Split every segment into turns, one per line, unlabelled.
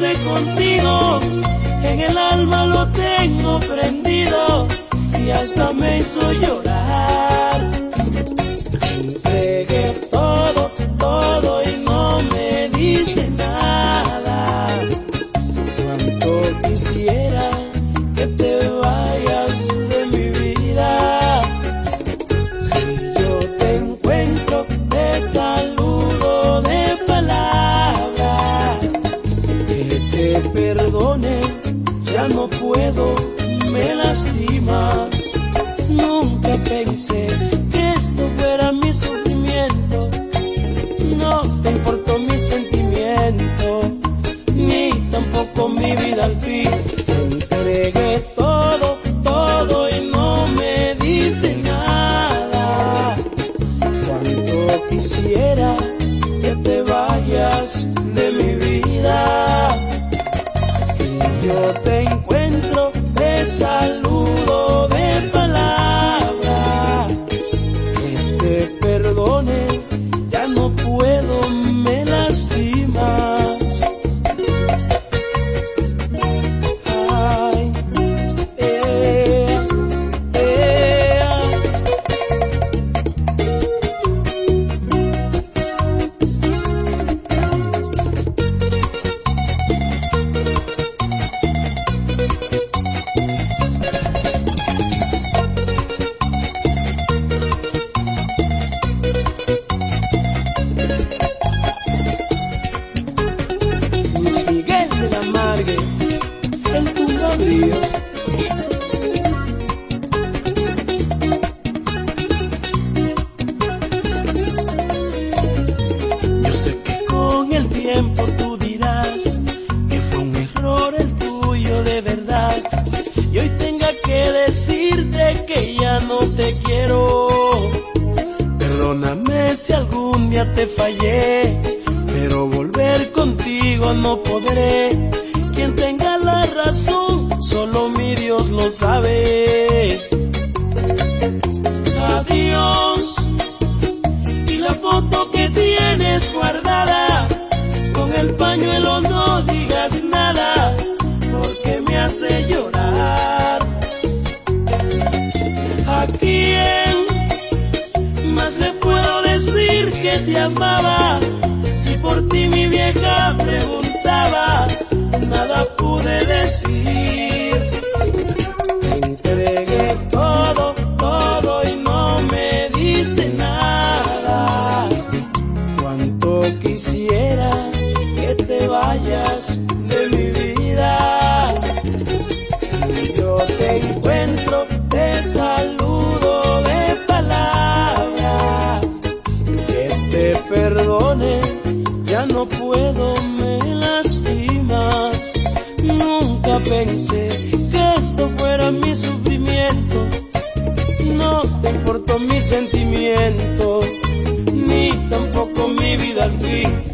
contigo, en el alma lo tengo prendido y hasta me hizo llorar. pensé que esto fuera mi sufrimiento. No te importó mi sentimiento, ni tampoco mi vida al.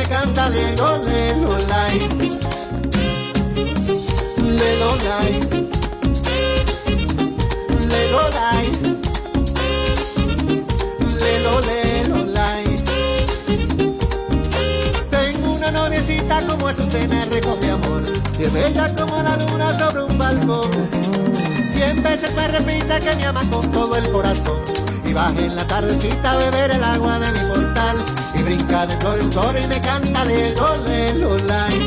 que canta lelo, lelo, lai. Lelo, lai. Lelo, lai. Lelo, lelo, lai. Tengo una noviecita como Azucena, recoge amor. Y es bella como la luna sobre un balcón. Cien veces me repite que me ama con todo el corazón y baje en la tardecita a beber el agua de mi portal. Y brinca de flor en flor y me canta de gole lolai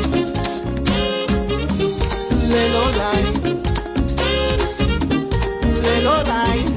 le lolai le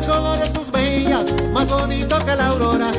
el color de tus venas,
más bonito que la aurora.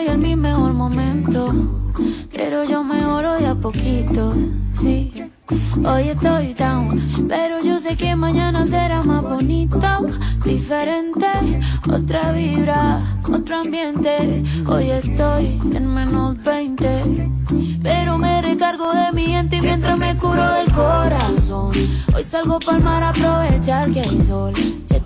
estoy en mi mejor momento, pero yo mejoro de a poquitos, sí. Hoy estoy down, pero yo sé que mañana será más bonito, diferente, otra vibra, otro ambiente. Hoy estoy en menos 20, pero me recargo de mi gente mientras me curo del corazón. Hoy salgo para mar a aprovechar que hay sol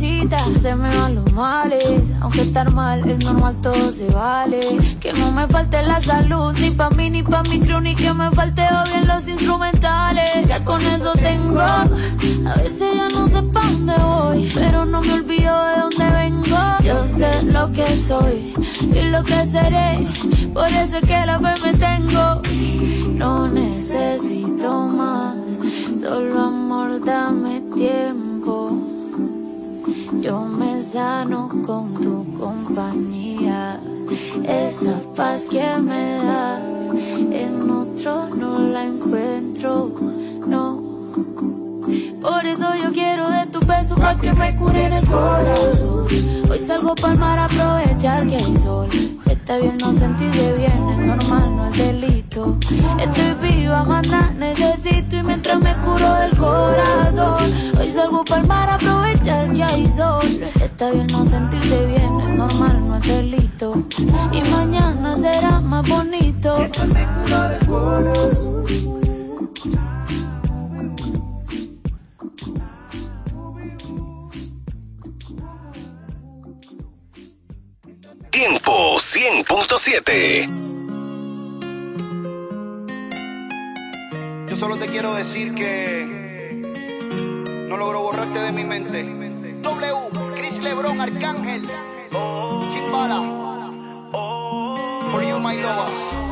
visita. Se me van los males, aunque estar mal es normal, todo se vale. Que no me falte la salud, ni pa' mí, ni pa' mi crew, ni que me falte bien los instrumentales. Ya con eso tengo, a veces ya no sé pa' dónde voy, pero no me olvido de dónde vengo. Yo sé lo que soy y lo que seré, por eso es que la fe me tengo. No necesito más, solo amor, dame tiempo. Yo me sano con tu compañía, esa paz que me das, en otro no la encuentro, no. Por eso yo quiero de tu beso pa' que me cure en el corazón. Hoy salgo pa'l mar a aprovechar que hay sol. Está bien no sentirse bien, es normal, no es delito. Estoy viva, maná, necesito y mientras me curo del corazón. Hoy salgo pa'l mar a aprovechar que hay sol. Está bien no sentirse bien, es normal, no es delito. Y mañana será más bonito. Mientras me curo del corazón.
Tiempo 100.7.
solo te quiero decir que no logro borrarte de mi mente. W, Chris Lebron, Arcángel, Chimbala, for you my lover.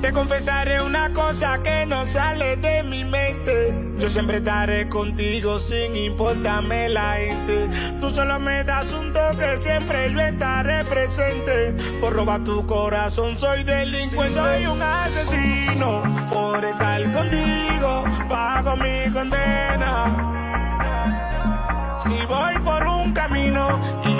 Te confesaré una cosa que no sale de mi mente. Yo siempre estaré contigo sin importarme la gente. Tú solo me das un toque, siempre yo estaré presente. Por robar tu corazón soy delincuente, soy un asesino. Por estar contigo, pago mi condena. Si voy por un camino y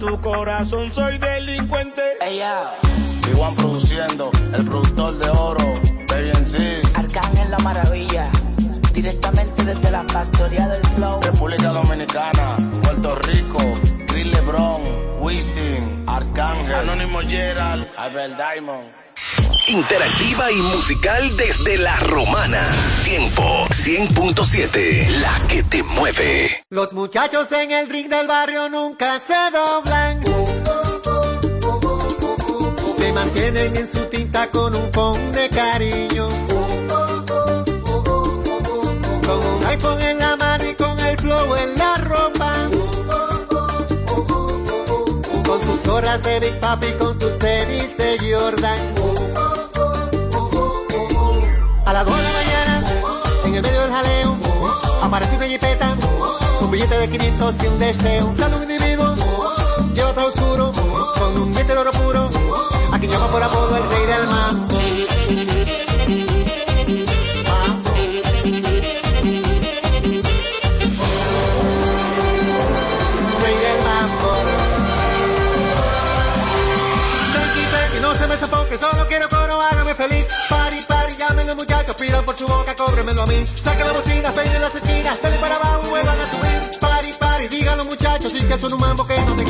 tu
corazón soy delincuente.
Ella,
Iguan produciendo, el productor de oro, Baby sí,
Arcángel la maravilla. Directamente desde la factoría del flow.
República Dominicana, Puerto Rico, Chris Lebron, Wisin, Arcángel, Anónimo Gerald, Albert Diamond.
Interactiva y musical desde la romana. Tiempo 100.7. La que te mueve.
Los muchachos en el ring del barrio nunca se doblan. Se mantienen en su tinta con un pon de cariño. Con un iPhone en la mano y con el flow en la ropa. Con sus gorras de Big Papi, con sus tenis de Jordan. Un billete de 500 y un deseo. Sale un individuo, lleva todo oscuro, con un diente de oro puro, a quien llama por apodo el rey del. Mambo. Pidan por su boca, cóbremelo a mí. Saquen la bocina, peinen las esquinas, dale para abajo, vuelvan a subir. Pari, pari, digan los muchachos, y que son un mambo que no tenga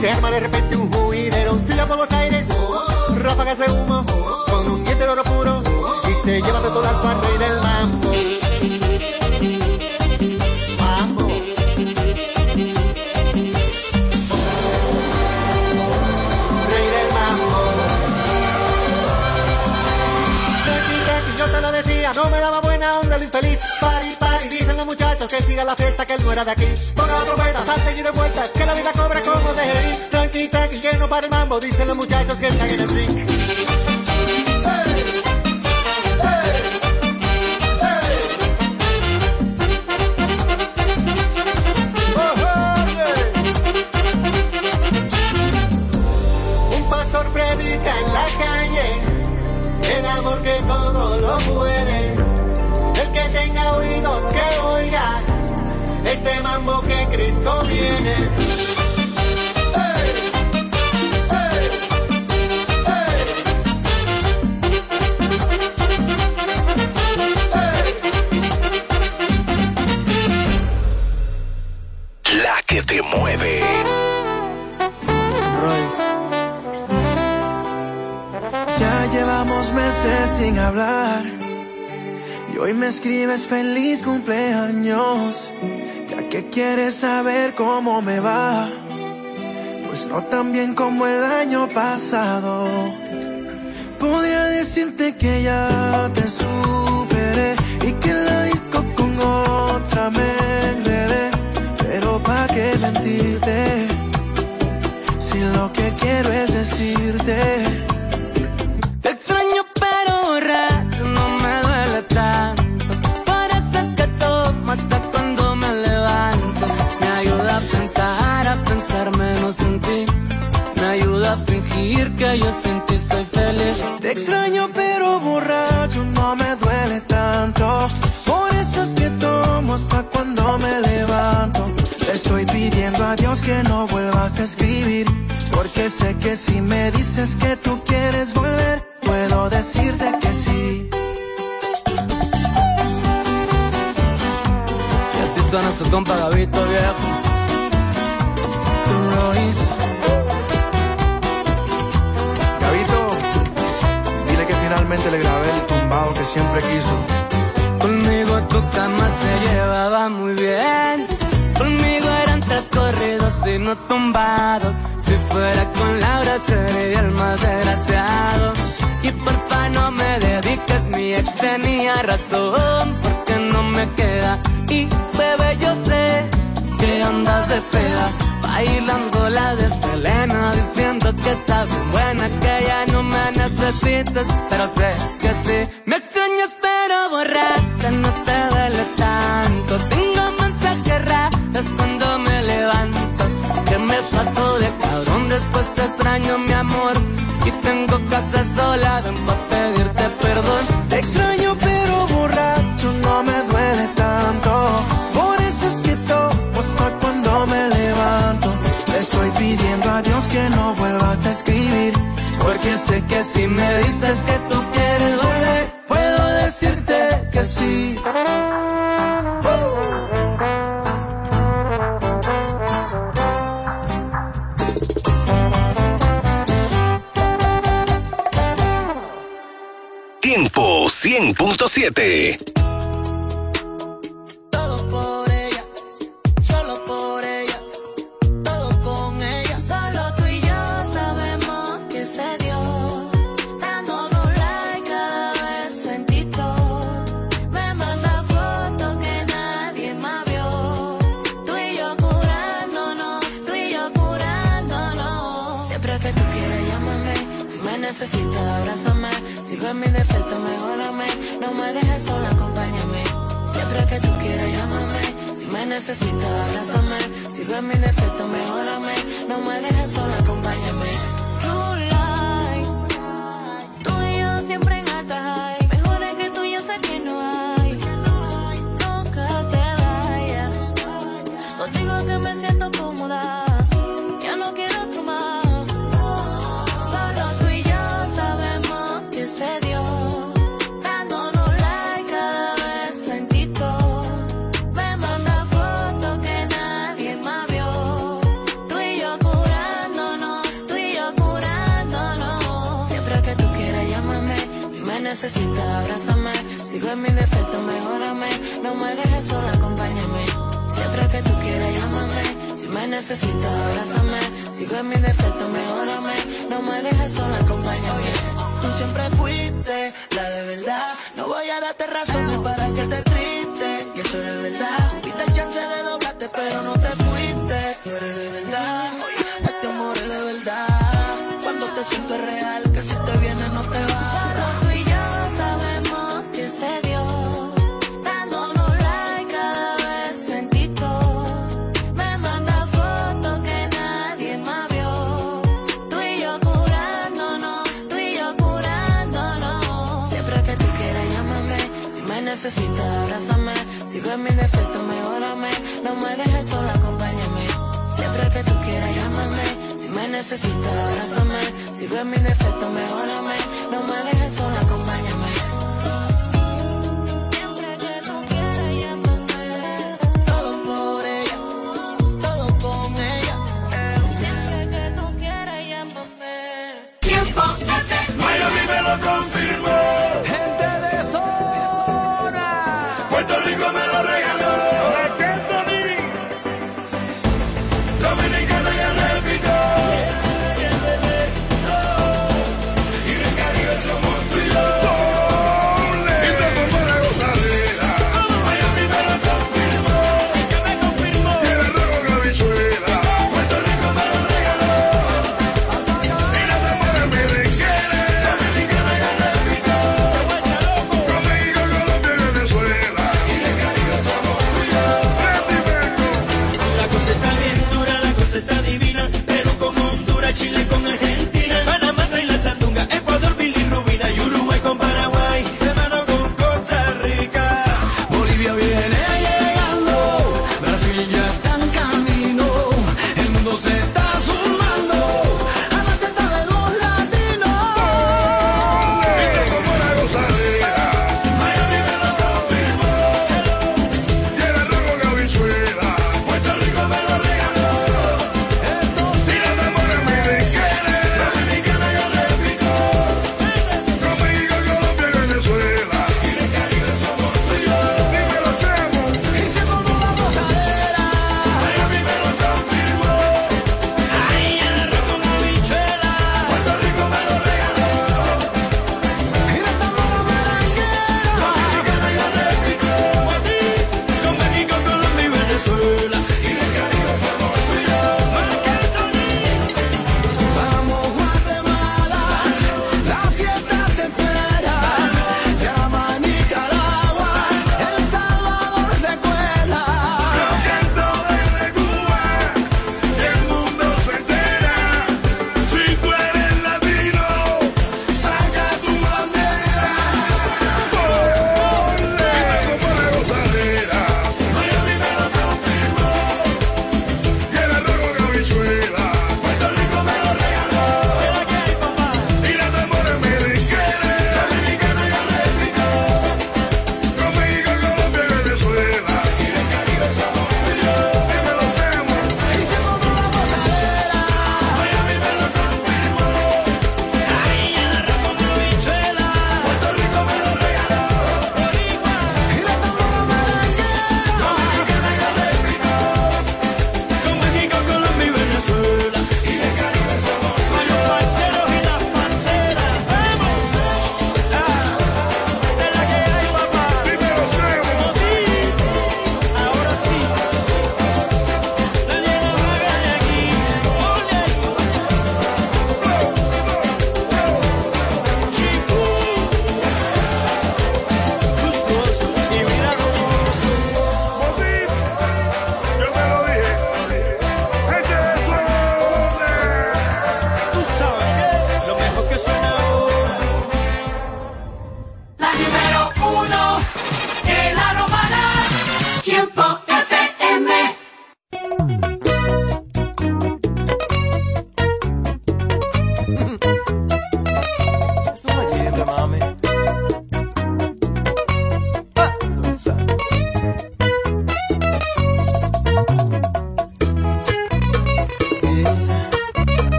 se arma de repente un juidero. Silla por los aires, ráfagas de humo, con un diente de oro puro y se lleva de todo al rey del mambo. No me daba buena onda el infeliz. Pari, pari, dicen los muchachos que siga la fiesta, que él no era de aquí. Ponga la trompeta, salte y de que la vida cobra que no para el mambo, dicen los muchachos que están en el
quieres saber cómo me va. Pues no tan bien como el año pasado. Podría decirte que ya te superé y que la disco con otra me enredé. Pero pa' qué mentirte si lo que quiero es decirte.
Yo sin ti soy feliz.
Te extraño pero borracho no me duele tanto. Por eso es que tomo hasta cuando me levanto. Le estoy pidiendo a Dios que no vuelvas a escribir. Porque sé que si me dices que tú quieres volver, puedo decirte que sí.
Y así suena su compa Gabito viejo.
Royce.
Finalmente le grabé el tumbado que siempre quiso.
Conmigo tu cama se llevaba muy bien. Conmigo eran tres corridos y no tumbados. Si fuera con Laura sería el más desgraciado. Y porfa no me dediques, mi ex tenía razón. Porque no me queda. Y bebé, yo sé que andas de peda. Bailando la de Selena, diciendo que está necesitas, pero sé que sí. Me extrañas pero borracha, no te duele tanto. Tengo mensajes raros cuando me levanto. Que me paso de cabrón, después te extraño mi amor. Y tengo casa sola, ven pa' pedirte perdón.
Te extraño pero borracho no me duele tanto. Por eso es que tomo hasta cuando me levanto. Le estoy pidiendo a Dios que no vuelvas a escribir. Porque sé que si me dices que tú quieres volver, puedo decirte que sí.
Tiempo 100.7.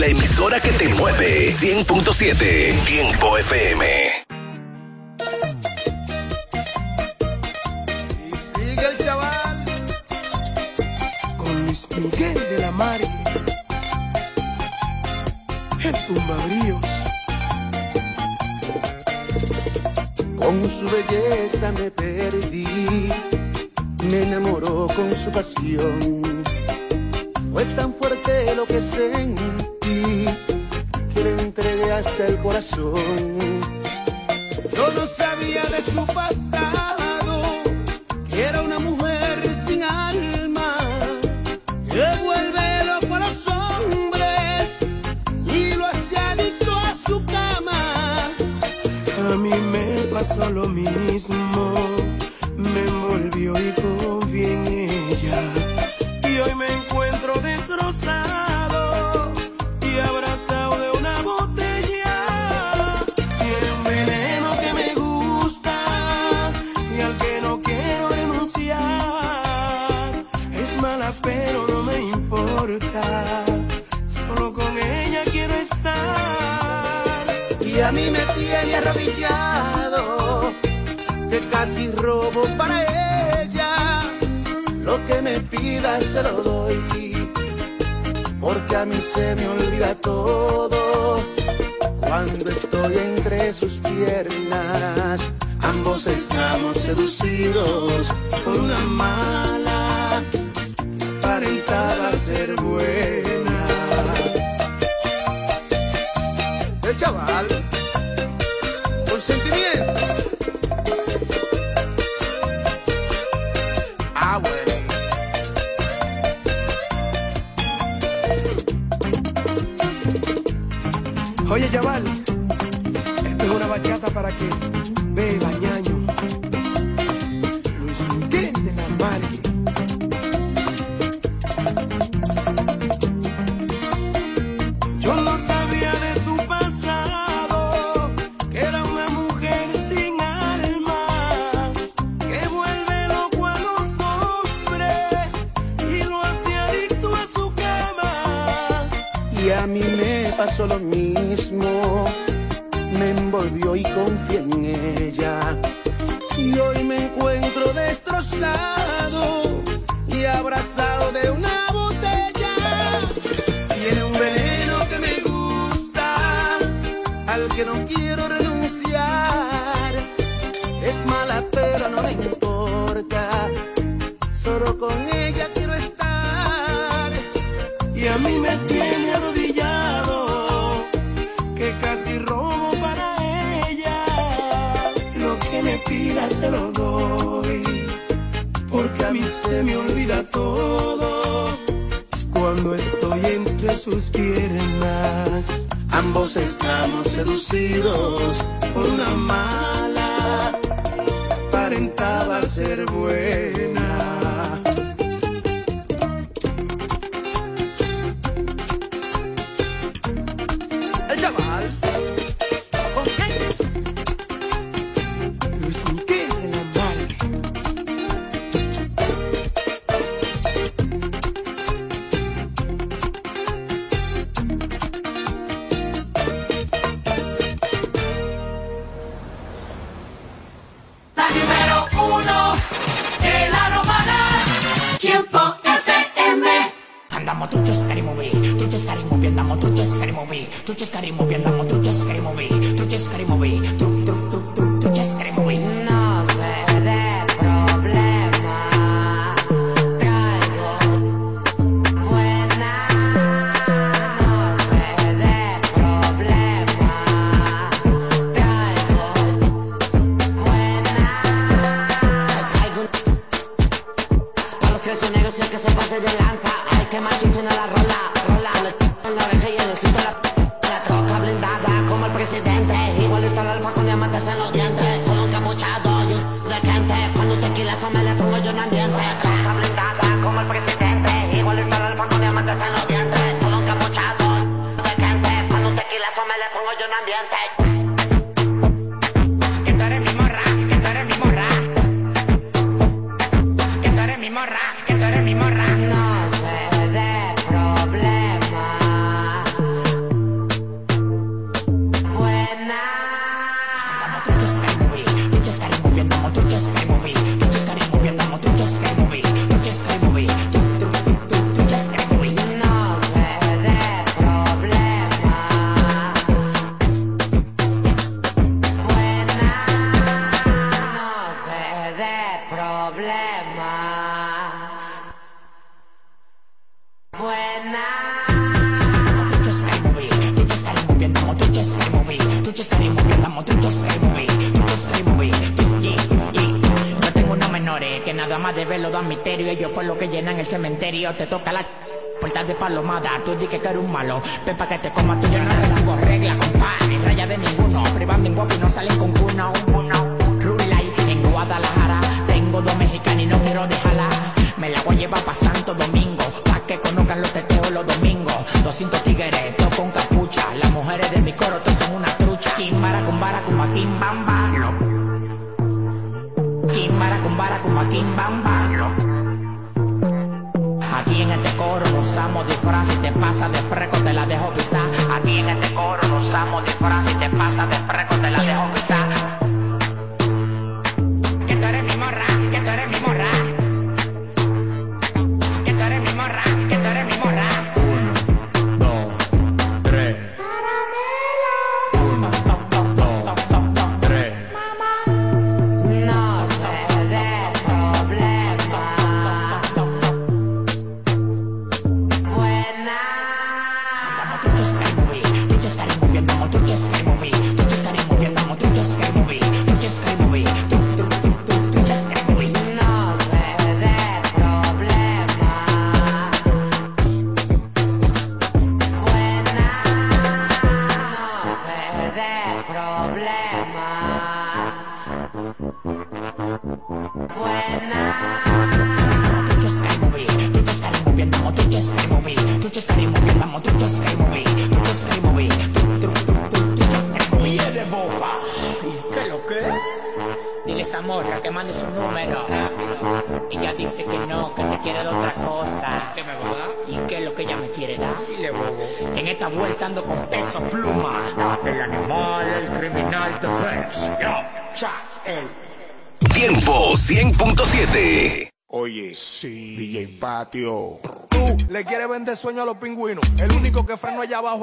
la
emisora que te mueve. 100.7 Tiempo FM.
Y sigue el chaval
con Luis Miguel de la Mari. El tumbabríos. Con su belleza me perdí. Me enamoró con su pasión. Fue tan fuerte lo que sentí que le entregué hasta el corazón. Yo no sabía de su pasado, que era una mujer
me
pida se lo doy, porque a mí se me olvida todo cuando estoy entre sus piernas. Ambos estamos seducidos por una mala que aparentaba ser buena.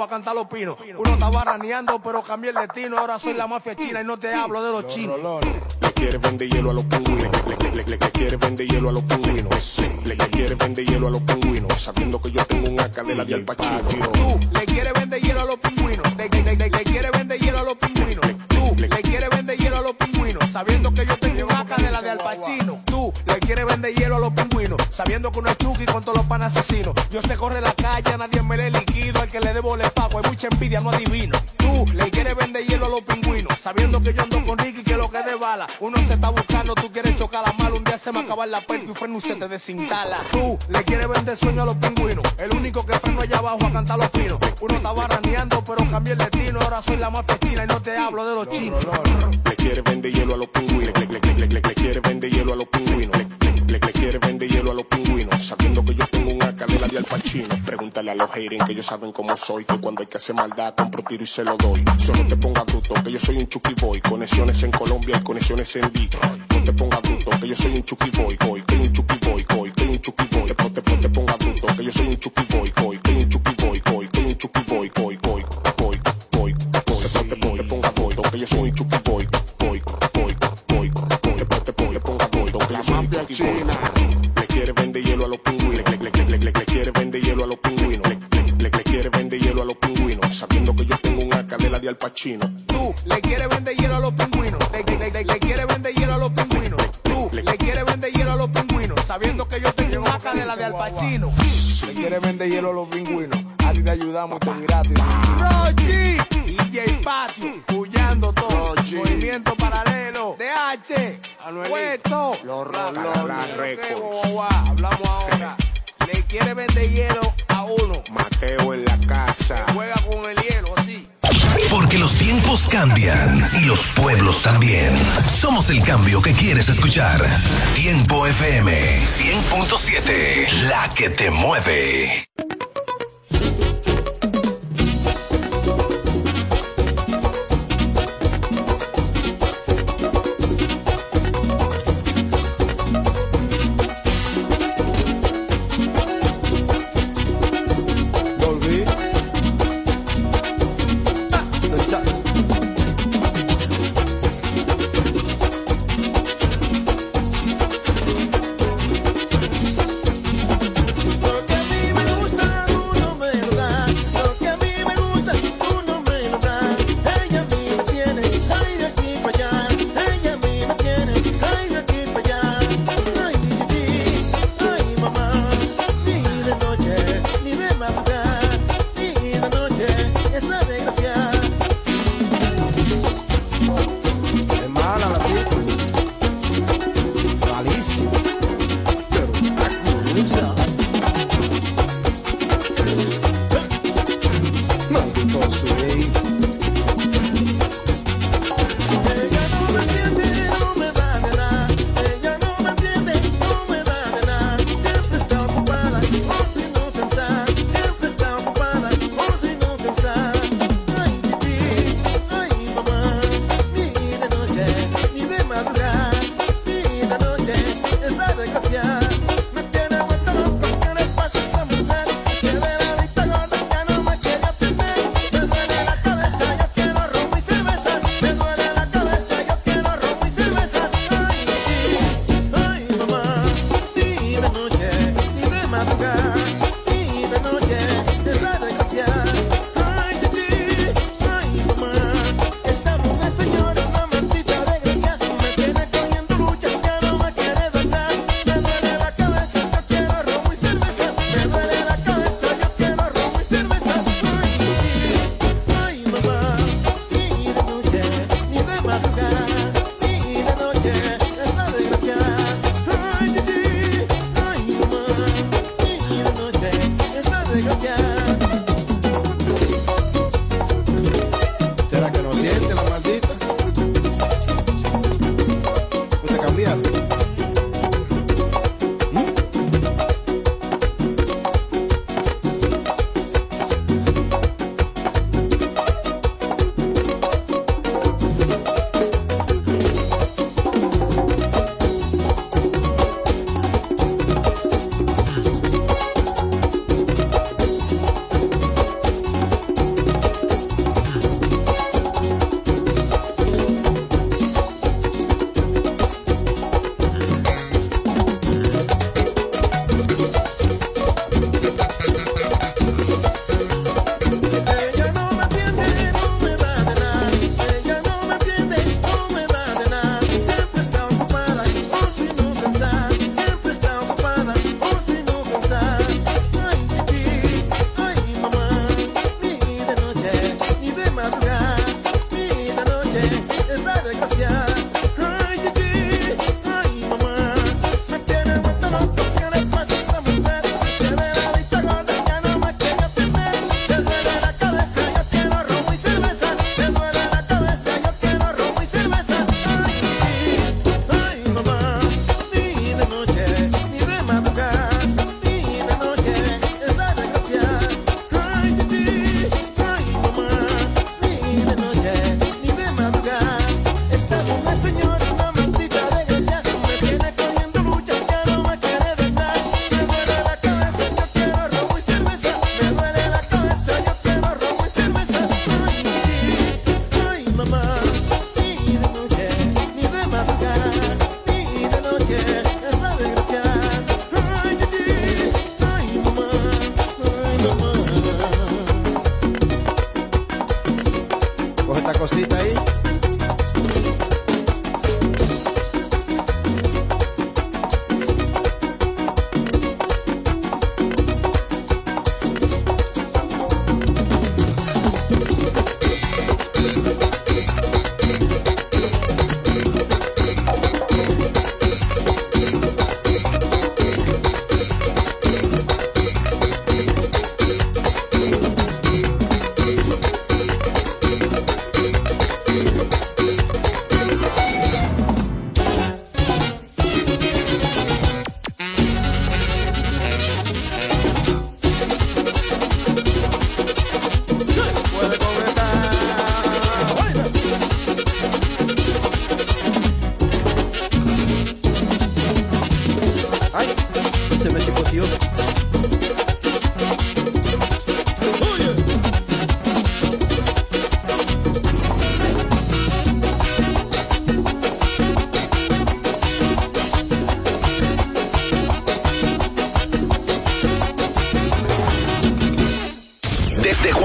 a
cantar los pinos. Uno estaba raneando, pero cambié el destino. Ahora soy la mafia china y no te hablo de los, chinos.
Le quiere vender hielo a los pingüinos. Le, le, le, le, quiere vender hielo a los pingüinos. Le, quiere vender hielo a los pingüinos. Sabiendo que yo tengo un AK de la de Al
no. Tú le quieres vender hielo a los pingüinos, sabiendo que yo ando con Ricky que lo que de bala. Uno se está buscando, tú quieres chocar la mala, un día se me acaba la perco y freno y se te desintala. Tú le quieres vender sueño a los pingüinos, el único que freno allá abajo a cantar los pinos. Uno estaba raneando, pero cambié el destino, ahora soy la más festina y no te hablo de los chinos.
a los haters que ellos saben cómo soy. Que cuando hay que hacer maldad, compro tiro y se lo doy. Solo te ponga bruto, que yo soy un chucky boy. Conexiones en Colombia y conexiones en Detroit. No te ponga bruto, que yo soy un chucky boy, boy. Que un chucky boy, boy. Que un chucky boy. Te, ponga bruto, que yo soy un chucky sabiendo que yo tengo una canela de
alpachino.
Le quiere vender hielo a los pingüinos. A ti te ayudamos y te gratis.
Rochi, DJ Patio, huyendo todo. Movimiento paralelo, DH, puesto.
Los
Rolos, Hablamos ahora. Le quiere vender hielo uno.
Mateo en la casa.
Juega con el hielo así.
Porque los tiempos cambian y los pueblos también. Somos el cambio que quieres escuchar. Tiempo FM 100.7, la que te mueve.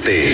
100.7.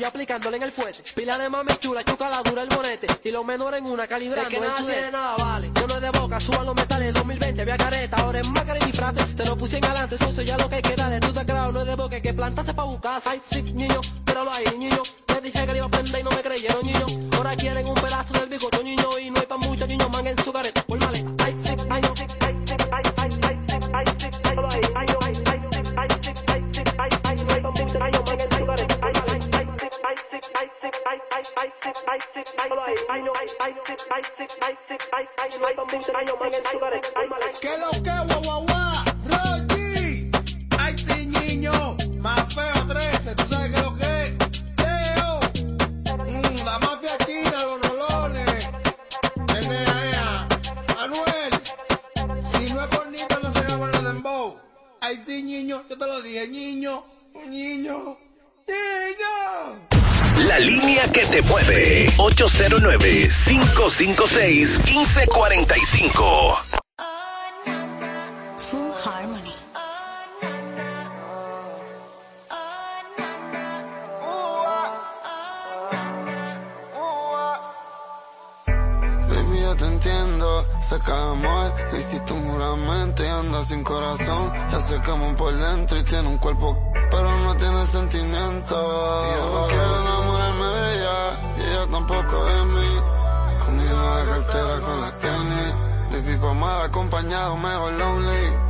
yo
aplicándole en el fuete. Pila de mami chula, chuca la dura el bonete. Y los menores en una calibrando.
Es que nada tiene
nada vale. Yo no es de boca, suban los metales. 2020 había careta, ahora es máscara y disfraces. Te lo puse en adelante, socio, ya lo que hay que darle. Tú te crao, no es de boca, que plantaste pa' buscar.
harmony.
Baby, yo te entiendo, saca amor, le hiciste un juramento y anda sin corazón. Ya se quemó por dentro y tiene un cuerpo, pero no tiene sentimiento. Y yo no quiero enamorarme de ella, y ella tampoco de mí. Conmigo la cartera con la tenis, baby, pa' mal acompañado, mejor lonely.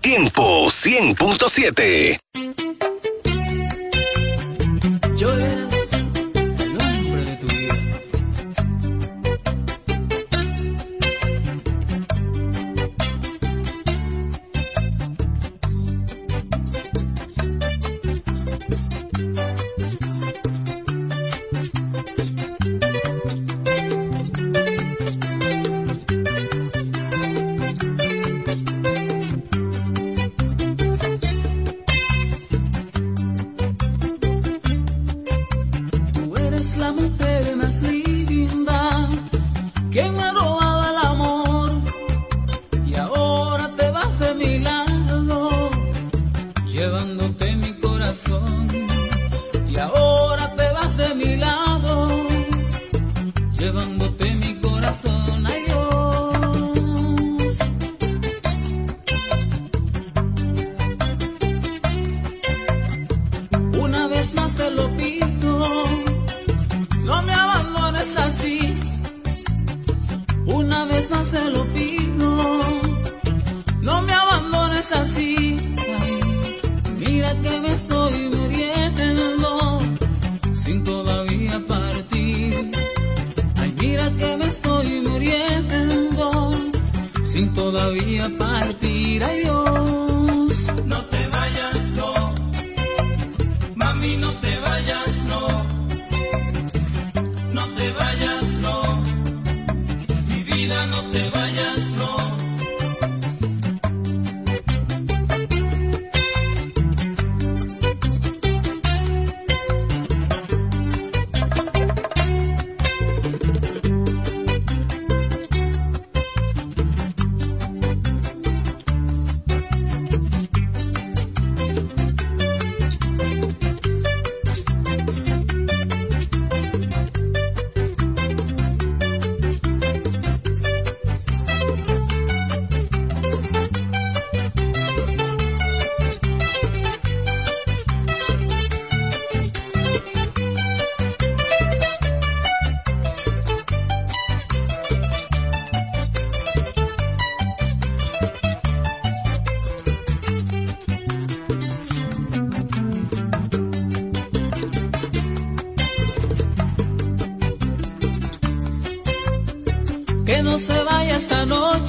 Tiempo
100.7.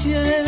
trời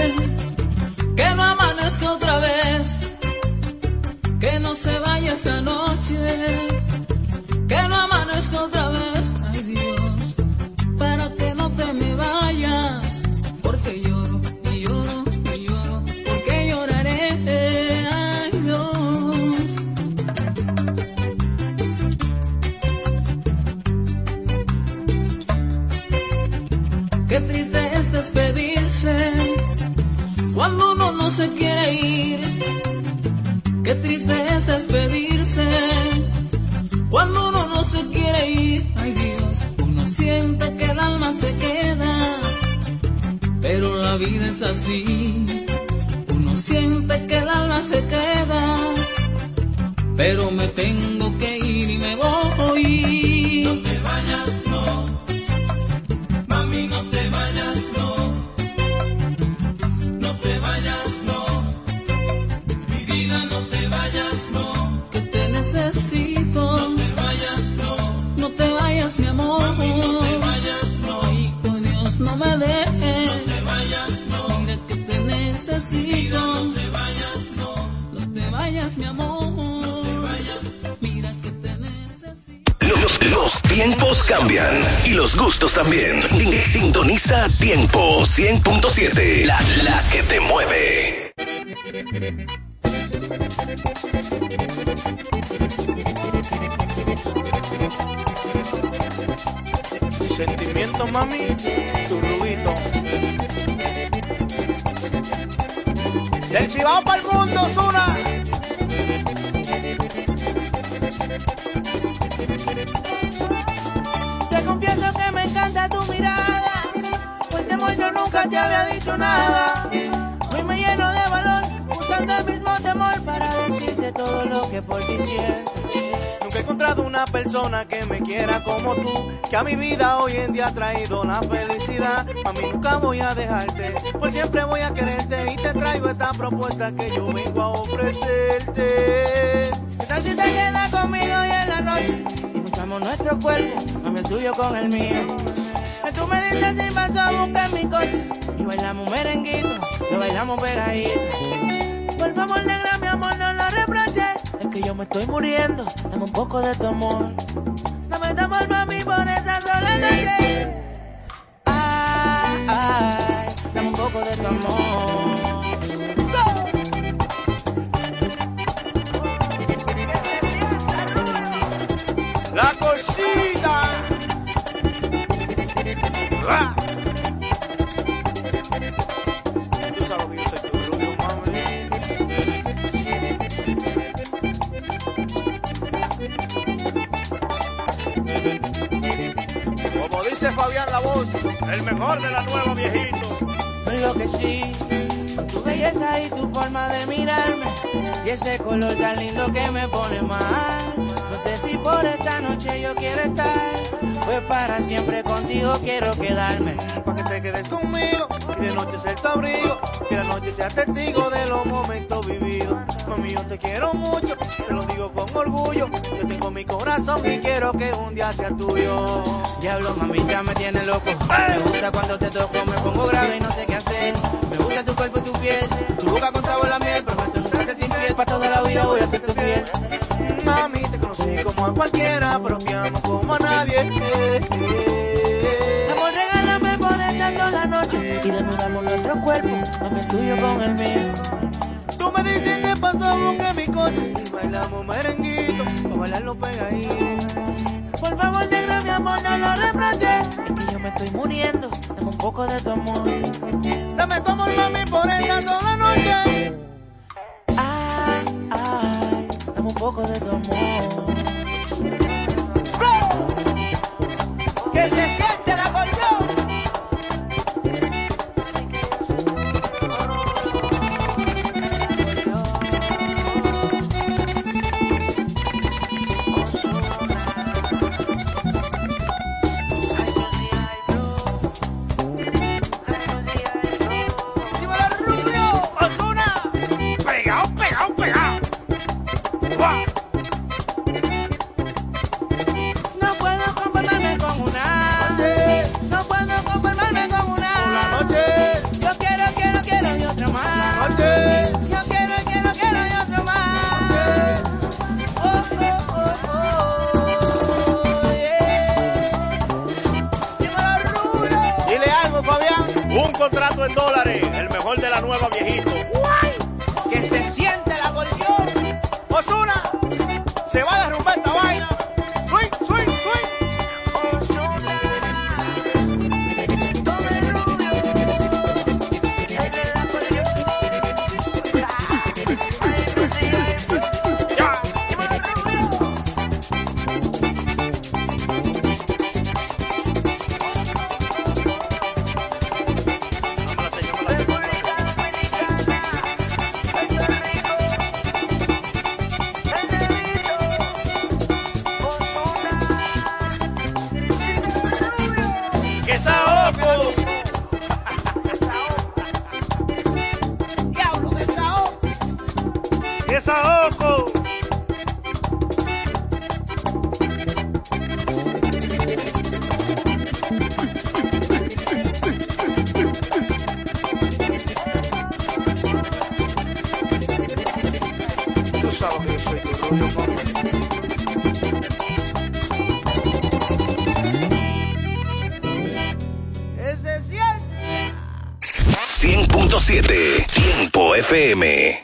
poco de tu
El mejor de la nueva viejito.
Lo que sí, tu belleza y tu forma de mirarme, y ese color tan lindo que me pone mal. No sé si por esta noche yo quiero estar, pues para siempre contigo quiero quedarme.
Para que te quedes conmigo, y de noche sea tu abrigo, que la noche sea testigo de los momentos vividos. Yo te quiero mucho, te lo digo con orgullo. Yo tengo mi corazón y quiero que un día sea tuyo.
Diablo, mami, ya me tiene loco. Me gusta cuando te toco, me pongo grave y no sé qué hacer. Me gusta tu cuerpo y tu piel, tu boca con sabor a la miel. Prometo nunca te infiel, para toda la vida voy a ser tu fiel.
Mami, te conocí como a cualquiera, pero te amo como a nadie. Eh, eh.
Amor, regálame por esta sola noche y desnudamos nuestro cuerpo. Mami, el tuyo con el mío
y bailamos merenguito, para bailarlo pegadito.
Por favor, negra, mi amor, no lo reproches. Es que yo me estoy muriendo, dame un poco de tu amor.
Dame tu amor, mami, por esta sola noche.
Ay, ay, dame un poco de tu amor.
FM.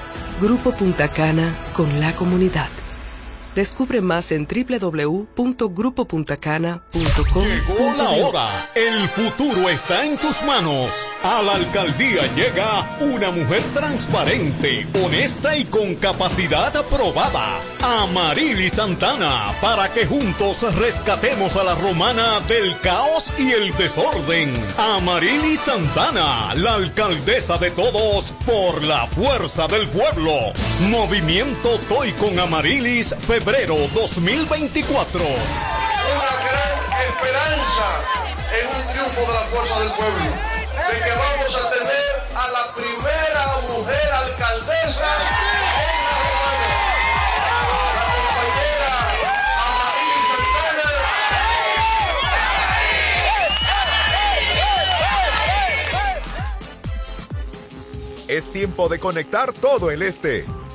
Grupo Punta Cana con la comunidad.
Descubre más en www.grupopuntacana.com.
Llegó la hora. El futuro está en tus manos. A la alcaldía llega una mujer transparente, honesta y con capacidad aprobada. Amarili Santana, para que juntos rescatemos a la romana del caos y el desorden. Amarili Santana, la alcaldesa de todos por la fuerza del pueblo. Movimiento Toy con Amarilis, febrero 2024.
Una gran esperanza en un triunfo de la fuerza del pueblo. De que vamos a tener a la primera mujer alcaldesa en la Romana. La compañera Santana.
Es tiempo de conectar todo el este.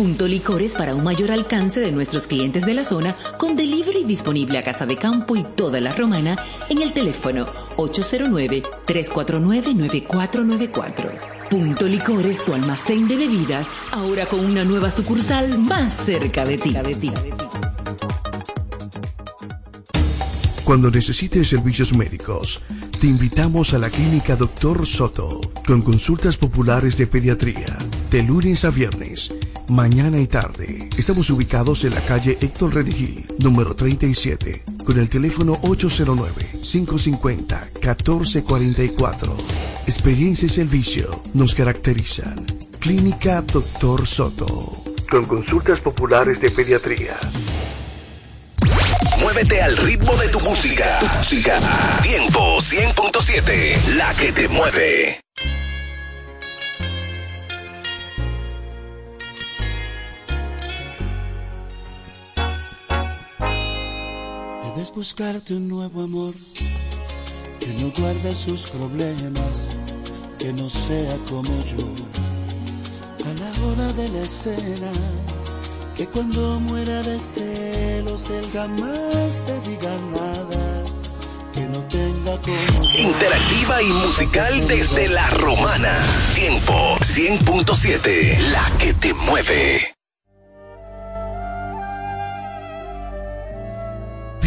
Punto Licores para un mayor alcance de nuestros clientes de la zona con delivery disponible a Casa de Campo y toda la Romana en el teléfono 809-349-9494. Punto Licores, tu almacén de bebidas, ahora con una nueva sucursal más cerca de ti.
Cuando necesites servicios médicos, te invitamos a la clínica Dr. Soto, con consultas populares de pediatría, de lunes a viernes, mañana y tarde. Estamos ubicados en la calle Héctor Renegil, número 37, con el teléfono 809-550-1444. Experiencia y servicio nos caracterizan. Clínica Dr. Soto, con consultas populares de pediatría.
Muévete al ritmo de tu música. Tu música. Tiempo 100.7. La que te mueve.
Buscarte un nuevo amor que no guarde sus problemas, que no sea como yo. A la hora de la escena, que cuando muera de celos él jamás te diga nada, que no tenga como.
Interactiva y musical desde la romana. Tiempo 100.7. La que te mueve.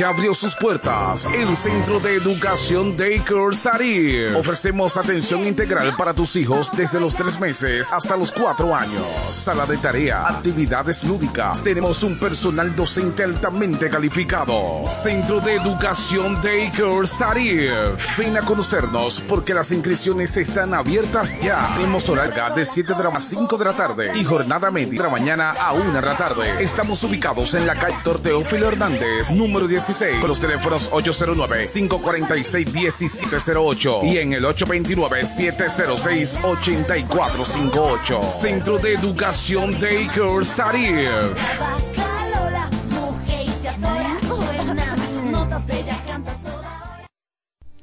Ya abrió sus puertas el Centro de Educación Daycare Sarir. Ofrecemos atención integral para tus hijos desde los tres meses hasta los cuatro años. Sala de tarea, actividades lúdicas. Tenemos un personal docente altamente calificado. Centro de Educación Daycare Sarir. Ven a conocernos porque las inscripciones están abiertas ya. Tenemos horario de 7 de la 5 de la tarde y jornada media de la mañana a 1 de la tarde. Estamos ubicados en la calle Torteófilo Hernández, número 16, con los teléfonos 809-546-1708 y en el 829-706-8458. Centro de Educación Daycare Sarif.